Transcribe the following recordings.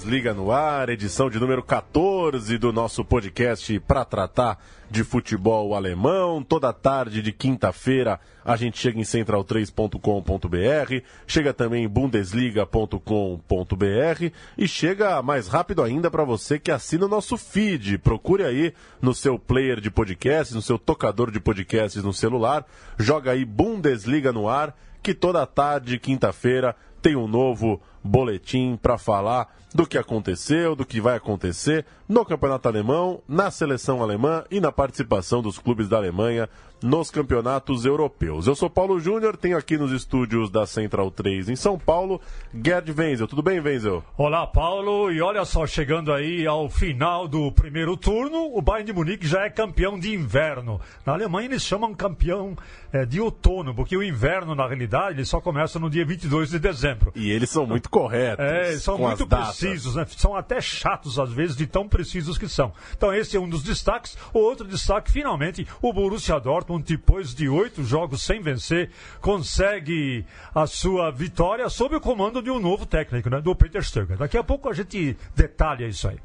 Bundesliga no ar, edição de número 14 do nosso podcast para tratar de futebol alemão. Toda tarde de quinta-feira a gente chega em central3.com.br, chega também em bundesliga.com.br e chega mais rápido ainda para você que assina o nosso feed. Procure aí no seu player de podcasts, no seu tocador de podcasts no celular, joga aí Bundesliga no ar, que toda tarde, quinta-feira, tem um novo boletim para falar do que aconteceu, do que vai acontecer no campeonato alemão, na seleção alemã e na participação dos clubes da Alemanha nos campeonatos europeus. Eu sou Paulo Júnior, tenho aqui nos estúdios da Central 3 em São Paulo, Gerd Wenzel. Tudo bem, Wenzel? Olá, Paulo. E olha só, chegando aí ao final do primeiro turno, o Bayern de Munique já é campeão de inverno. Na Alemanha eles chamam campeão é, de outono, porque o inverno, na realidade, ele só começa no dia 22 de dezembro. E eles são muito corretos. É, são muito precisos, né? São até chatos às vezes de tão precisos que são. Então esse é um dos destaques. O outro destaque, finalmente, o Borussia Dortmund depois de oito jogos sem vencer, consegue a sua vitória sob o comando de um novo técnico, né, do Peter Stöger. Daqui a pouco a gente detalha isso aí.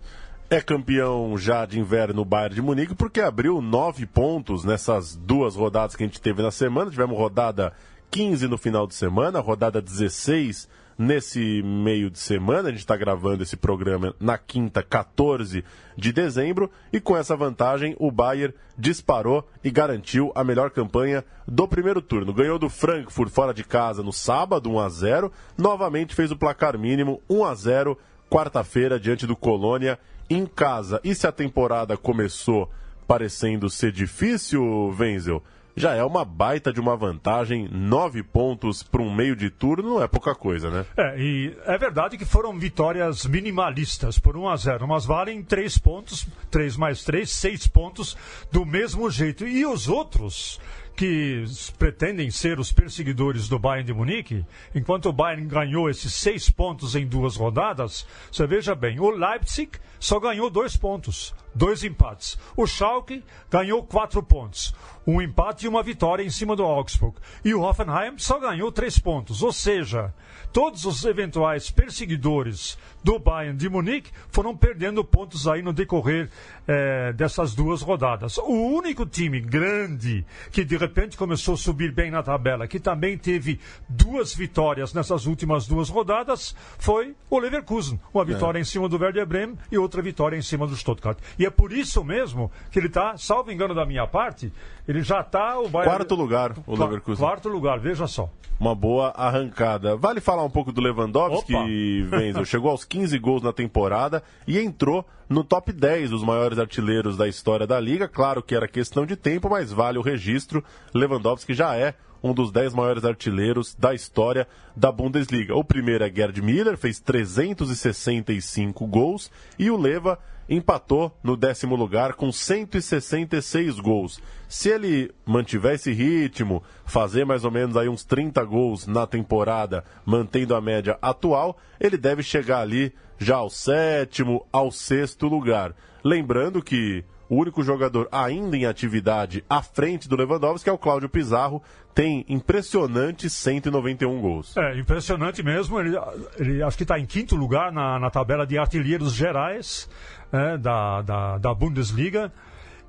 É campeão já de inverno o Bayern de Munique porque abriu nove pontos nessas duas rodadas que a gente teve na semana. Tivemos rodada 15 no final de semana, rodada 16 nesse meio de semana. A gente está gravando esse programa na quinta, 14 de dezembro. E com essa vantagem, o Bayern disparou e garantiu a melhor campanha do primeiro turno. Ganhou do Frankfurt fora de casa no sábado, 1 a 0 Novamente fez o placar mínimo, 1 a 0 quarta-feira, diante do Colônia em casa. E se a temporada começou parecendo ser difícil, Wenzel? Já é uma baita de uma vantagem. Nove pontos para um meio de turno é pouca coisa, né? É, e é verdade que foram vitórias minimalistas por 1 a 0 mas valem três pontos, três mais três, seis pontos do mesmo jeito. E os outros que pretendem ser os perseguidores do Bayern de Munique, enquanto o Bayern ganhou esses seis pontos em duas rodadas, você veja bem, o Leipzig só ganhou dois pontos, dois empates. O Schalke ganhou quatro pontos um empate e uma vitória em cima do Augsburg. E o Hoffenheim só ganhou três pontos. Ou seja, todos os eventuais perseguidores do Bayern de Munique foram perdendo pontos aí no decorrer é, dessas duas rodadas. O único time grande que de repente começou a subir bem na tabela, que também teve duas vitórias nessas últimas duas rodadas, foi o Leverkusen. Uma é. vitória é. em cima do Werder Bremen e outra vitória em cima do Stuttgart. E é por isso mesmo que ele está, salvo engano da minha parte, ele já está o Bayern... Quarto lugar, o Leverkusen. Quarto lugar, veja só. Uma boa arrancada. Vale falar um pouco do Lewandowski, Venzo. Chegou aos 15 gols na temporada e entrou no top 10 dos maiores artilheiros da história da liga. Claro que era questão de tempo, mas vale o registro. Lewandowski já é um dos 10 maiores artilheiros da história da Bundesliga. O primeiro é Gerd Miller, fez 365 gols, e o Leva empatou no décimo lugar com 166 gols. Se ele mantiver esse ritmo, fazer mais ou menos aí uns 30 gols na temporada, mantendo a média atual, ele deve chegar ali já ao sétimo, ao sexto lugar. Lembrando que o único jogador ainda em atividade à frente do Lewandowski é o Cláudio Pizarro, tem impressionantes 191 gols. É, impressionante mesmo. Ele, ele acho que está em quinto lugar na, na tabela de artilheiros gerais é, da, da, da Bundesliga.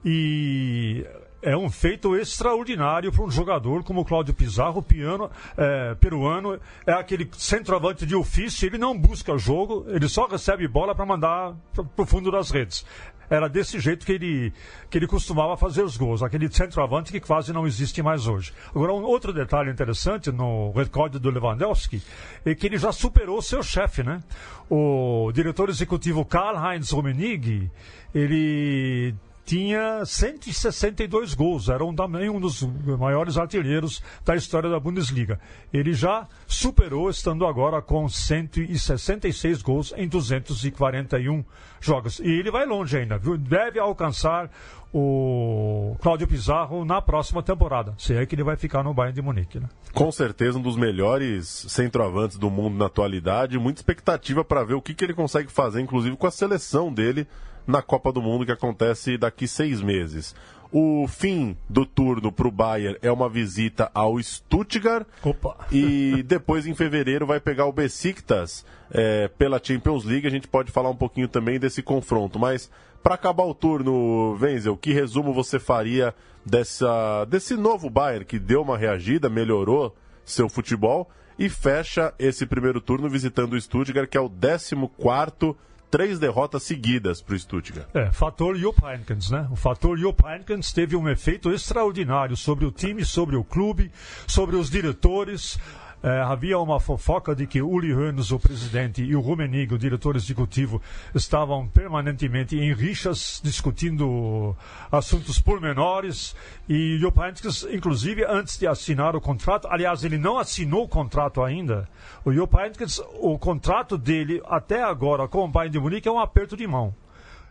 E é um feito extraordinário para um jogador como o Cláudio Pizarro, piano, é, peruano, é aquele centroavante de ofício, ele não busca jogo, ele só recebe bola para mandar para o fundo das redes. Era desse jeito que ele, que ele costumava fazer os gols, aquele centroavante que quase não existe mais hoje. Agora, um outro detalhe interessante no recorde do Lewandowski é que ele já superou seu chefe, né? O diretor executivo Karl-Heinz Rummenigge, ele tinha 162 gols, era um, também um dos maiores artilheiros da história da Bundesliga. Ele já superou, estando agora com 166 gols em 241 jogos. E ele vai longe ainda, viu? deve alcançar o Cláudio Pizarro na próxima temporada, se é que ele vai ficar no Bayern de Munique. Né? Com certeza um dos melhores centroavantes do mundo na atualidade, muita expectativa para ver o que, que ele consegue fazer, inclusive com a seleção dele na Copa do Mundo que acontece daqui seis meses. O fim do turno para o Bayern é uma visita ao Stuttgart. Opa. E depois, em fevereiro, vai pegar o Besiktas é, pela Champions League. A gente pode falar um pouquinho também desse confronto. Mas, para acabar o turno, Wenzel, que resumo você faria dessa, desse novo Bayern que deu uma reagida, melhorou seu futebol e fecha esse primeiro turno visitando o Stuttgart, que é o 14 quarto três derrotas seguidas para o Stuttgart. É, fator Jupp Heynckes, né? O fator Jupp Heynckes teve um efeito extraordinário sobre o time, sobre o clube, sobre os diretores. É, havia uma fofoca de que Uli Hoeneß, o presidente, e o Rummenigge, o diretor executivo, estavam permanentemente em rixas, discutindo assuntos pormenores. E Jupp Heynckes, inclusive, antes de assinar o contrato, aliás, ele não assinou o contrato ainda. O Jupp Heynckes, o contrato dele até agora com o Bayern de Munique é um aperto de mão.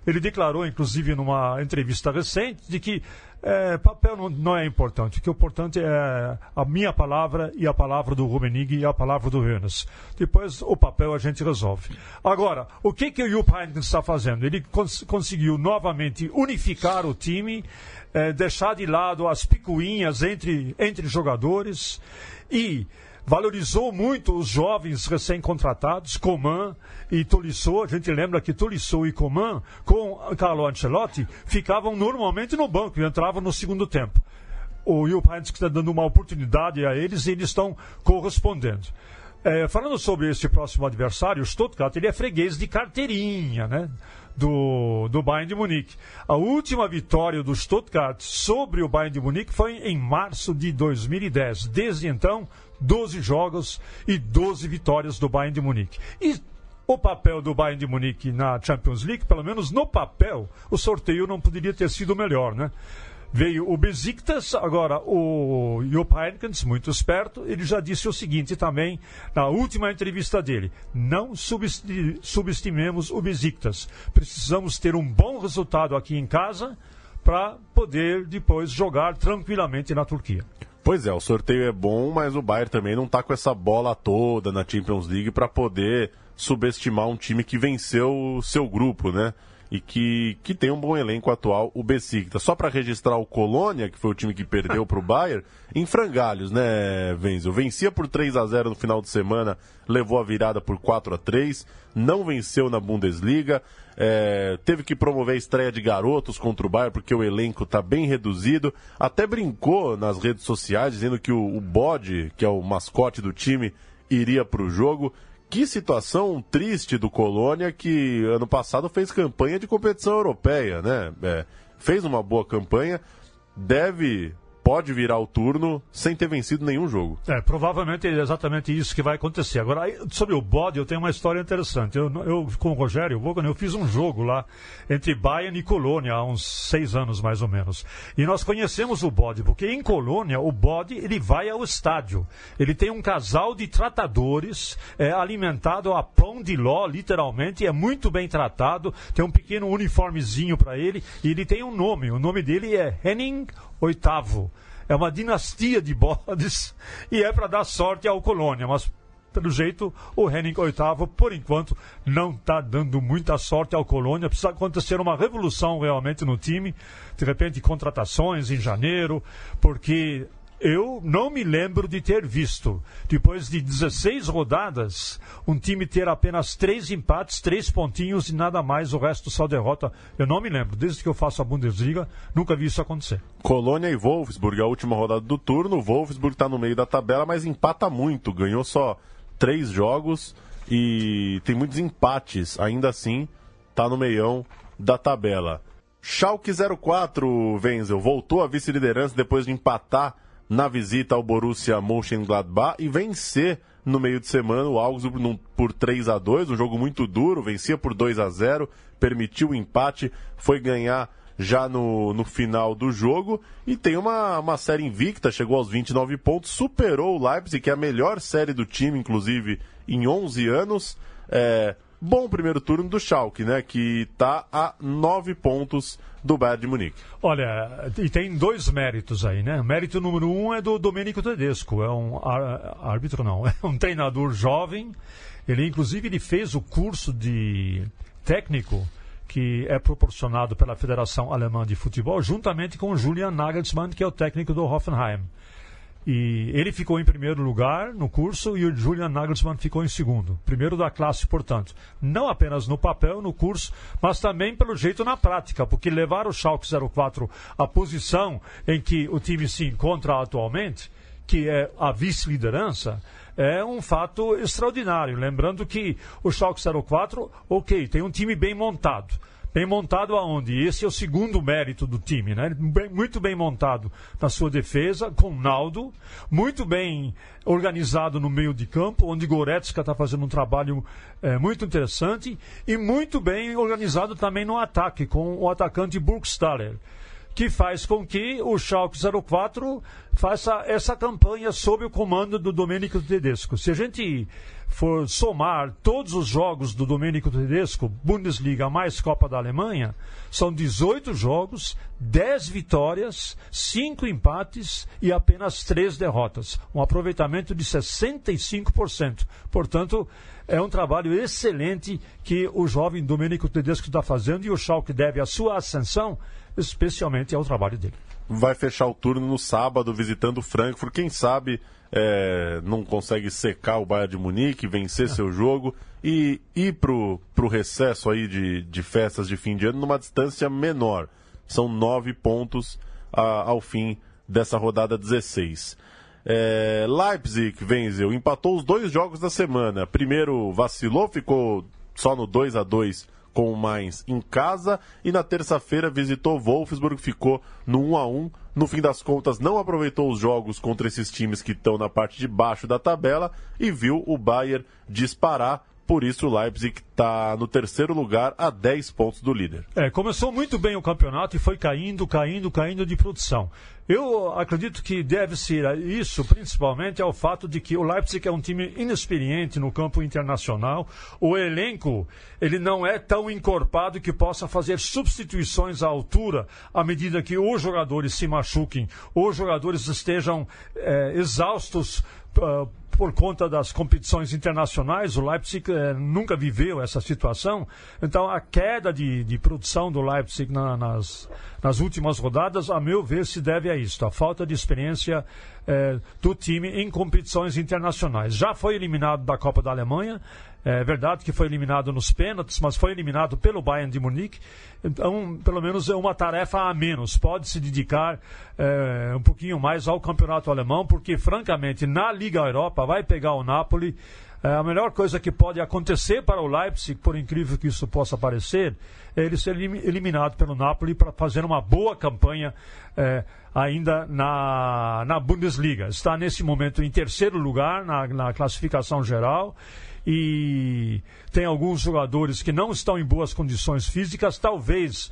Ele declarou, inclusive, numa entrevista recente, de que é, papel não, não, é importante. O que é importante é a minha palavra e a palavra do Rumenig e a palavra do Renas. Depois, o papel a gente resolve. Agora, o que, que o Jupp Heynckes está fazendo? Ele cons conseguiu novamente unificar o time, é, deixar de lado as picuinhas entre, entre jogadores e valorizou muito os jovens recém-contratados, Coman e Tolisso. A gente lembra que Tolisso e Coman, com Carlo Ancelotti, ficavam normalmente no banco e entravam no segundo tempo. O Jupp Heynckes está dando uma oportunidade a eles e eles estão correspondendo. É, falando sobre esse próximo adversário, o Stuttgart, ele é freguês de carteirinha, né? Do, do Bayern de Munique. A última vitória do Stuttgart sobre o Bayern de Munique foi em março de 2010. Desde então, 12 jogos e 12 vitórias do Bayern de Munique. E o papel do Bayern de Munique na Champions League, pelo menos no papel, o sorteio não poderia ter sido melhor, né? Veio o Besiktas, agora o Jupp Heynckes, muito esperto, ele já disse o seguinte também na última entrevista dele: não subestimemos o Besiktas. Precisamos ter um bom resultado aqui em casa para poder depois jogar tranquilamente na Turquia. Pois é, o sorteio é bom, mas o Bayern também não está com essa bola toda na Champions League para poder subestimar um time que venceu o seu grupo, né? E que, que tem um bom elenco atual, o Besiktas. Só para registrar o Colônia, que foi o time que perdeu para o Bayern, em frangalhos, né, Venzel? Vencia por 3 a 0 no final de semana, levou a virada por 4 a 3 não venceu na Bundesliga, é, teve que promover a estreia de garotos contra o Bayern porque o elenco está bem reduzido. Até brincou nas redes sociais dizendo que o, o bode, que é o mascote do time, iria para o jogo. Que situação triste do Colônia que ano passado fez campanha de competição europeia, né? É, fez uma boa campanha, deve pode virar o turno sem ter vencido nenhum jogo. É, provavelmente é exatamente isso que vai acontecer. Agora, sobre o bode, eu tenho uma história interessante. Eu, eu com o Rogério Vogan, eu fiz um jogo lá entre Bayern e Colônia há uns seis anos, mais ou menos. E nós conhecemos o bode, porque em Colônia, o bode, ele vai ao estádio. Ele tem um casal de tratadores, é alimentado a pão de ló, literalmente, é muito bem tratado, tem um pequeno uniformezinho para ele, e ele tem um nome. O nome dele é Henning oitavo. É uma dinastia de bodes e é para dar sorte ao Colônia, mas pelo jeito o Henning oitavo, por enquanto, não está dando muita sorte ao Colônia. Precisa acontecer uma revolução realmente no time, de repente contratações em janeiro, porque eu não me lembro de ter visto, depois de 16 rodadas, um time ter apenas três empates, três pontinhos e nada mais, o resto só derrota. Eu não me lembro. Desde que eu faço a Bundesliga, nunca vi isso acontecer. Colônia e Wolfsburg, a última rodada do turno. O Wolfsburg está no meio da tabela, mas empata muito. Ganhou só três jogos e tem muitos empates. Ainda assim, está no meião da tabela. Schalke 04, Wenzel, voltou à vice-liderança depois de empatar na visita ao Borussia Mönchengladbach e vencer no meio de semana o Augsburg por 3 a 2 um jogo muito duro, vencia por 2 a 0 permitiu o empate, foi ganhar já no, no final do jogo e tem uma, uma série invicta, chegou aos 29 pontos, superou o Leipzig, que é a melhor série do time, inclusive, em 11 anos. É, bom primeiro turno do Schalke, né, que está a 9 pontos do Bayern de Munique. Olha, e tem dois méritos aí, né? O mérito número um é do Domenico Tedesco, é um árbitro não, é um treinador jovem. Ele inclusive ele fez o curso de técnico que é proporcionado pela Federação Alemã de Futebol, juntamente com Julian Nagelsmann, que é o técnico do Hoffenheim. E ele ficou em primeiro lugar no curso e o Julian Nagelsmann ficou em segundo. Primeiro da classe, portanto. Não apenas no papel, no curso, mas também pelo jeito na prática, porque levar o Schalke 04 à posição em que o time se encontra atualmente, que é a vice-liderança, é um fato extraordinário. Lembrando que o Schalke 04, ok, tem um time bem montado. Bem montado aonde? Esse é o segundo mérito do time, né? Muito bem montado na sua defesa, com Naldo, muito bem organizado no meio de campo, onde Goretzka está fazendo um trabalho é, muito interessante, e muito bem organizado também no ataque, com o atacante Burgstaller que faz com que o Schalke 04 faça essa campanha sob o comando do Domênico Tedesco. Se a gente for somar todos os jogos do Domênico Tedesco, Bundesliga mais Copa da Alemanha, são 18 jogos, 10 vitórias, 5 empates e apenas 3 derrotas. Um aproveitamento de 65%. Portanto, é um trabalho excelente que o jovem Domênico Tedesco está fazendo e o Schalke deve a sua ascensão especialmente ao trabalho dele. Vai fechar o turno no sábado visitando o Frankfurt. Quem sabe é, não consegue secar o Bayern de Munique, vencer seu jogo e ir para o recesso aí de, de festas de fim de ano numa distância menor. São nove pontos a, ao fim dessa rodada 16. É, Leipzig, Wenzel, empatou os dois jogos da semana. Primeiro vacilou, ficou só no 2 a 2 com o Mainz em casa e na terça-feira visitou Wolfsburg, ficou no 1 a 1. No fim das contas, não aproveitou os jogos contra esses times que estão na parte de baixo da tabela e viu o Bayern disparar por isso o Leipzig está no terceiro lugar a 10 pontos do líder. É, começou muito bem o campeonato e foi caindo, caindo, caindo de produção. Eu acredito que deve ser isso, principalmente, ao fato de que o Leipzig é um time inexperiente no campo internacional. O elenco ele não é tão encorpado que possa fazer substituições à altura à medida que os jogadores se machuquem, os jogadores estejam é, exaustos. Uh, por conta das competições internacionais, o Leipzig eh, nunca viveu essa situação. Então, a queda de, de produção do Leipzig na, nas, nas últimas rodadas, a meu ver, se deve a isso, a falta de experiência eh, do time em competições internacionais. Já foi eliminado da Copa da Alemanha, é verdade que foi eliminado nos pênaltis, mas foi eliminado pelo Bayern de Munique. Então, pelo menos é uma tarefa a menos. Pode se dedicar é, um pouquinho mais ao campeonato alemão, porque, francamente, na Liga Europa vai pegar o Napoli. É, a melhor coisa que pode acontecer para o Leipzig, por incrível que isso possa parecer, é ele ser eliminado pelo Napoli para fazer uma boa campanha é, ainda na, na Bundesliga. Está nesse momento em terceiro lugar na, na classificação geral e tem alguns jogadores que não estão em boas condições físicas, talvez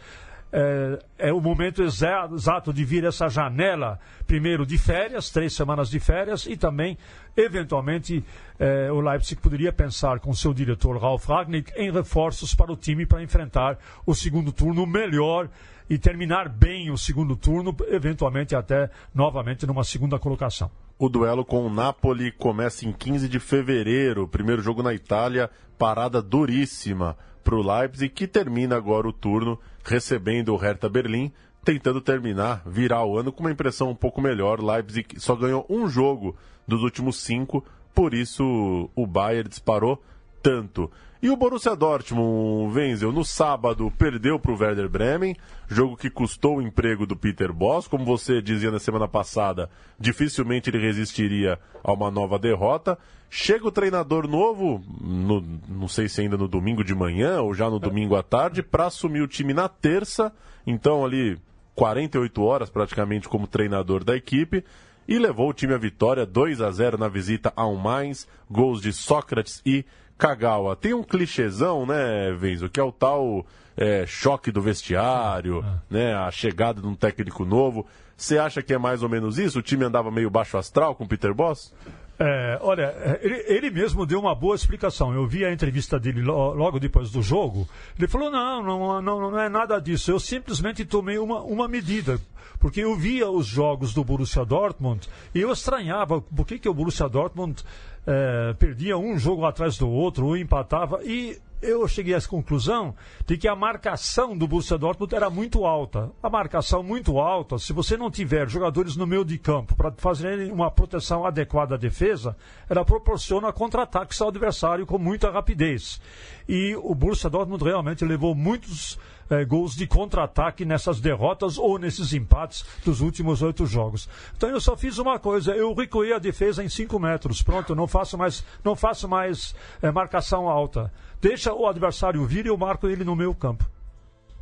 é, é, o momento exato de vir essa janela, primeiro de férias, três semanas de férias, e também, eventualmente, é, o Leipzig poderia pensar com seu diretor Ralf Ragnick em reforços para o time para enfrentar o segundo turno melhor e terminar bem o segundo turno, eventualmente até novamente numa segunda colocação. O duelo com o Napoli começa em 15 de fevereiro. Primeiro jogo na Itália, parada duríssima para o Leipzig, que termina agora o turno recebendo o Hertha Berlim, tentando terminar, virar o ano com uma impressão um pouco melhor. Leipzig só ganhou um jogo dos últimos cinco, por isso o Bayern disparou tanto. E o Borussia Dortmund, Wenzel, no sábado perdeu para o Werder Bremen, jogo que custou o emprego do Peter Boss. Como você dizia na semana passada, dificilmente ele resistiria a uma nova derrota. Chega o treinador novo, no, não sei se ainda no domingo de manhã ou já no domingo à tarde, para assumir o time na terça. Então, ali, 48 horas praticamente como treinador da equipe e levou o time à vitória 2 a 0 na visita ao Mainz, gols de Sócrates e Kagawa, tem um clichêzão, né, Venzo, que é o tal é, choque do vestiário, é. né, a chegada de um técnico novo. Você acha que é mais ou menos isso? O time andava meio baixo astral com o Peter Boss? É, olha, ele, ele, mesmo deu uma boa explicação. Eu vi a entrevista dele logo depois do jogo. Ele falou: não, não, não, não é nada disso. Eu simplesmente tomei uma, uma medida. Porque eu via os jogos do Borussia Dortmund e eu estranhava por que, que o Borussia Dortmund é, perdia um jogo atrás do outro, ou empatava. E eu cheguei à conclusão de que a marcação do Borussia Dortmund era muito alta. A marcação muito alta, se você não tiver jogadores no meio de campo para fazerem uma proteção adequada à defesa, ela proporciona contra-ataques ao adversário com muita rapidez. E o Borussia Dortmund realmente levou muitos eh, gols de contra-ataque nessas derrotas ou nesses empates dos últimos oito jogos. Então eu só fiz uma coisa, eu recuei a defesa em cinco metros. Pronto, não faço mais, não faço mais eh, marcação alta deixa o adversário vir e eu marco ele no meu campo.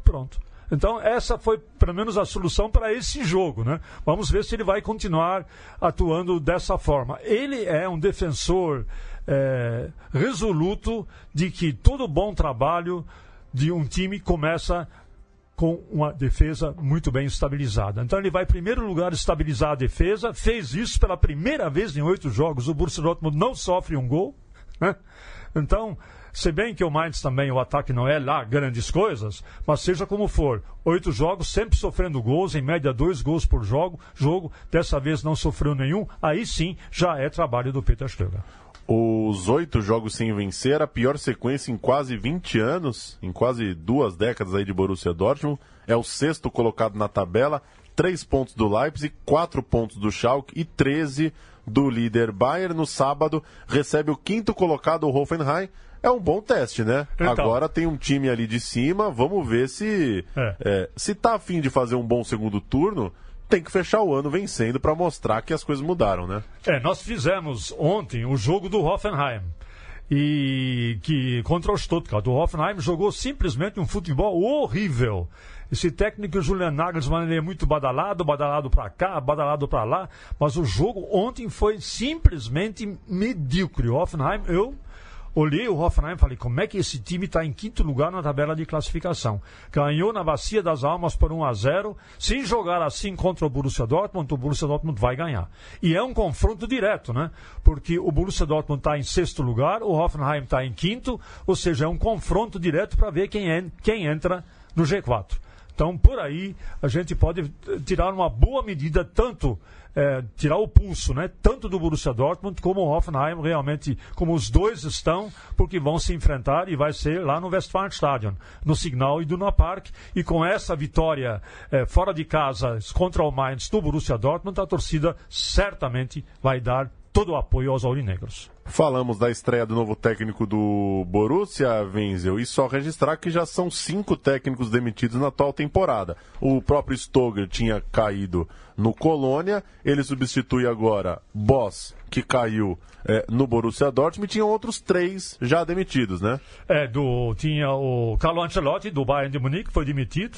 Pronto. Então, essa foi pelo menos a solução para esse jogo. Né? Vamos ver se ele vai continuar atuando dessa forma. Ele é um defensor é, resoluto de que todo bom trabalho de um time começa com uma defesa muito bem estabilizada. Então ele vai, em primeiro lugar, estabilizar a defesa. Fez isso pela primeira vez em oito jogos. O Borussia Dortmund não sofre um gol. Né? Então, se bem que o Mainz também, o ataque não é lá grandes coisas, mas seja como for, oito jogos, sempre sofrendo gols, em média dois gols por jogo, jogo dessa vez não sofreu nenhum, aí sim já é trabalho do Peter Stöger. Os oito jogos sem vencer, a pior sequência em quase 20 anos, em quase duas décadas aí de Borussia Dortmund. É o sexto colocado na tabela, três pontos do Leipzig, quatro pontos do Schalke e 13 do líder Bayern. No sábado, recebe o quinto colocado, o Hoffenheim, é um bom teste, né? Então. Agora tem um time ali de cima, vamos ver se é. É, se tá afim de fazer um bom segundo turno, tem que fechar o ano vencendo para mostrar que as coisas mudaram, né? É, nós fizemos ontem o jogo do Hoffenheim e que contra o Stuttgart. O Hoffenheim jogou simplesmente um futebol horrível. Esse técnico Julian Nagelsmann ele é muito badalado, badalado para cá, badalado para lá, mas o jogo ontem foi simplesmente medíocre. O Hoffenheim, eu olhei o Hoffenheim e falei, como é que esse time está em quinto lugar na tabela de classificação? Ganhou na Bacia das Almas por 1 a 0 Se jogar assim contra o Borussia Dortmund, o Borussia Dortmund vai ganhar. E é um confronto direto, né? Porque o Borussia Dortmund está em sexto lugar, o Hoffenheim está em quinto, ou seja, é um confronto direto para ver quem, é, quem entra no G4. Então, por aí, a gente pode tirar uma boa medida, tanto é, tirar o pulso, né? Tanto do Borussia Dortmund como o Hoffenheim, realmente, como os dois estão, porque vão se enfrentar e vai ser lá no Westfalenstadion, no Signal e do Park. E com essa vitória é, fora de casa contra o Mainz do Borussia Dortmund, a torcida certamente vai dar todo o apoio aos aurinegros. Falamos da estreia do novo técnico do Borussia, Wenzel, e só registrar que já são cinco técnicos demitidos na atual temporada. O próprio Stoger tinha caído no Colônia, ele substitui agora Boss, que caiu é, no Borussia Dortmund, e tinham outros três já demitidos, né? É, do, tinha o Carlo Ancelotti, do Bayern de Munique, foi demitido.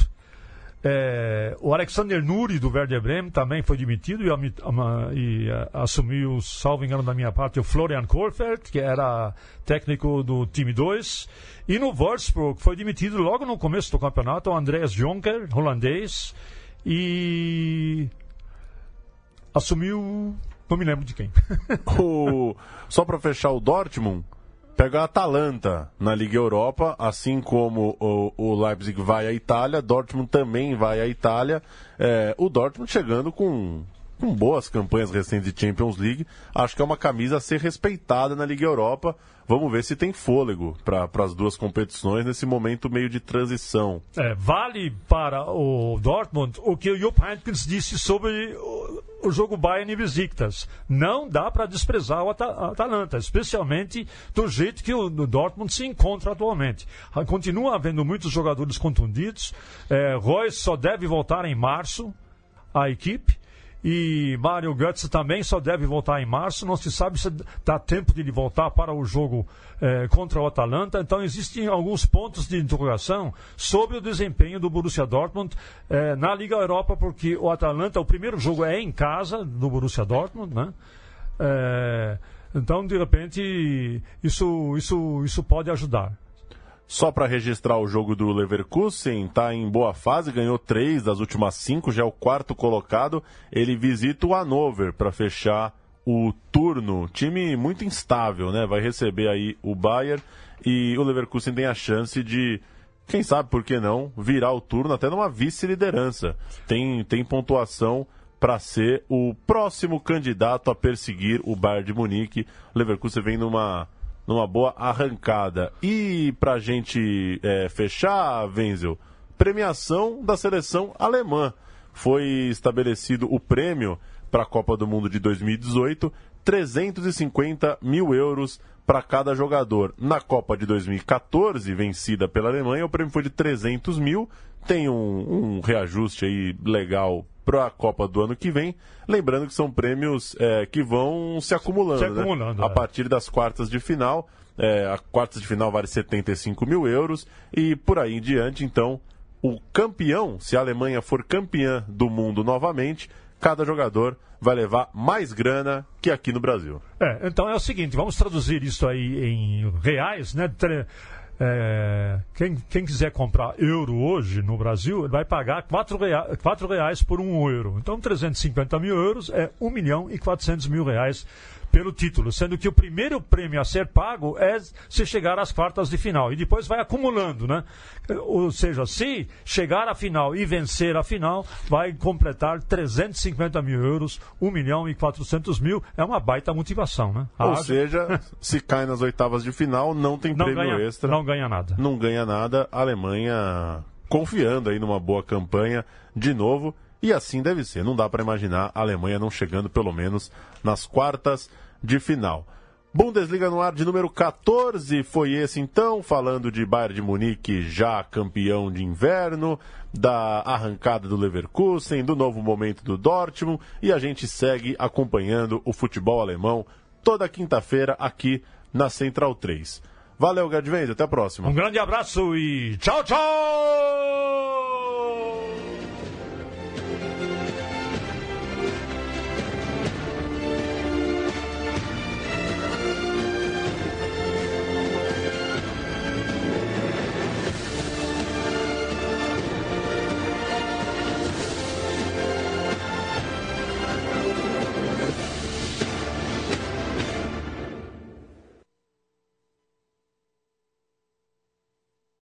É, o Alexander Nuri, do Werder Bremen, também foi demitido e, e uh, assumiu, salvo engano da minha parte, o Florian Korfeld, que era técnico do time 2. E no Wolfsburg foi demitido logo no começo do campeonato o Andreas Jonker, holandês, e assumiu. Não me lembro de quem. o... Só para fechar o Dortmund, pega a Atalanta na Liga Europa, assim como o, o Leipzig vai à Itália, Dortmund também vai à Itália. É, o Dortmund chegando com, com boas campanhas recentes de Champions League. Acho que é uma camisa a ser respeitada na Liga Europa. Vamos ver se tem fôlego para as duas competições nesse momento meio de transição. É, vale para o Dortmund o que o Jupp Heynckes disse sobre o, jogo Bayern e Besiktas. Não dá para desprezar o Atalanta, especialmente do jeito que o, Dortmund se encontra atualmente. Continua havendo muitos jogadores contundidos. É, Royce só deve voltar em março à equipe. E Mário Götze também só deve voltar em março. Não se sabe se dá tempo de ele voltar para o jogo eh, contra o Atalanta. Então existem alguns pontos de interrogação sobre o desempenho do Borussia Dortmund eh, na Liga Europa, porque o Atalanta, o primeiro jogo é em casa do Borussia Dortmund, né? Eh, Então, de repente, isso, isso, isso pode ajudar. Só para registrar o jogo do Leverkusen, está em boa fase, ganhou três das últimas cinco, já é o quarto colocado. Ele visita o Hannover para fechar o turno. Time muito instável, né? Vai receber aí o Bayern e o Leverkusen tem a chance de, quem sabe por que não, virar o turno até numa vice-liderança. Tem, tem pontuação para ser o próximo candidato a perseguir o Bayern de Munique. O Leverkusen vem numa numa boa arrancada. E para a gente é, fechar, Wenzel, premiação da seleção alemã. Foi estabelecido o prêmio para a Copa do Mundo de 2018, 350 mil euros para cada jogador. Na Copa de 2014, vencida pela Alemanha, o prêmio foi de 300 mil. Tem um, um reajuste aí legal para a Copa do ano que vem. Lembrando que são prêmios é, que vão se acumulando. Se né? acumulando né? é. A partir das quartas de final. É, a quartas de final vale 75 mil euros e por aí em diante. Então, o campeão, se a Alemanha for campeã do mundo novamente, cada jogador vai levar mais grana que aqui no Brasil. É, então é o seguinte, vamos traduzir isso aí em reais, né? É, quem, quem, quiser comprar euro hoje no Brasil, vai pagar 4 reais, 4 reais por um euro. Então, 350 mil euros é 1 milhão e 400 mil reais pelo título, sendo que o primeiro prêmio a ser pago é se chegar às quartas de final e depois vai acumulando, né? Ou seja, se chegar à final e vencer a final, vai completar 350 mil euros, 1 milhão e 400 mil, é uma baita motivação, né? Ou seja, se cai nas oitavas de final, não tem não prêmio ganha, extra. Não ganha nada. Não ganha nada. A Alemanha confiando aí numa boa campanha de novo. E assim deve ser. Não dá para imaginar a Alemanha não chegando pelo menos nas quartas de final. Bundesliga no ar de número 14 foi esse então, falando de Bayern de Munique já campeão de inverno, da arrancada do Leverkusen, do novo momento do Dortmund e a gente segue acompanhando o futebol alemão toda quinta-feira aqui na Central 3. Valeu, Gadvens, até a próxima. Um grande abraço e tchau, tchau!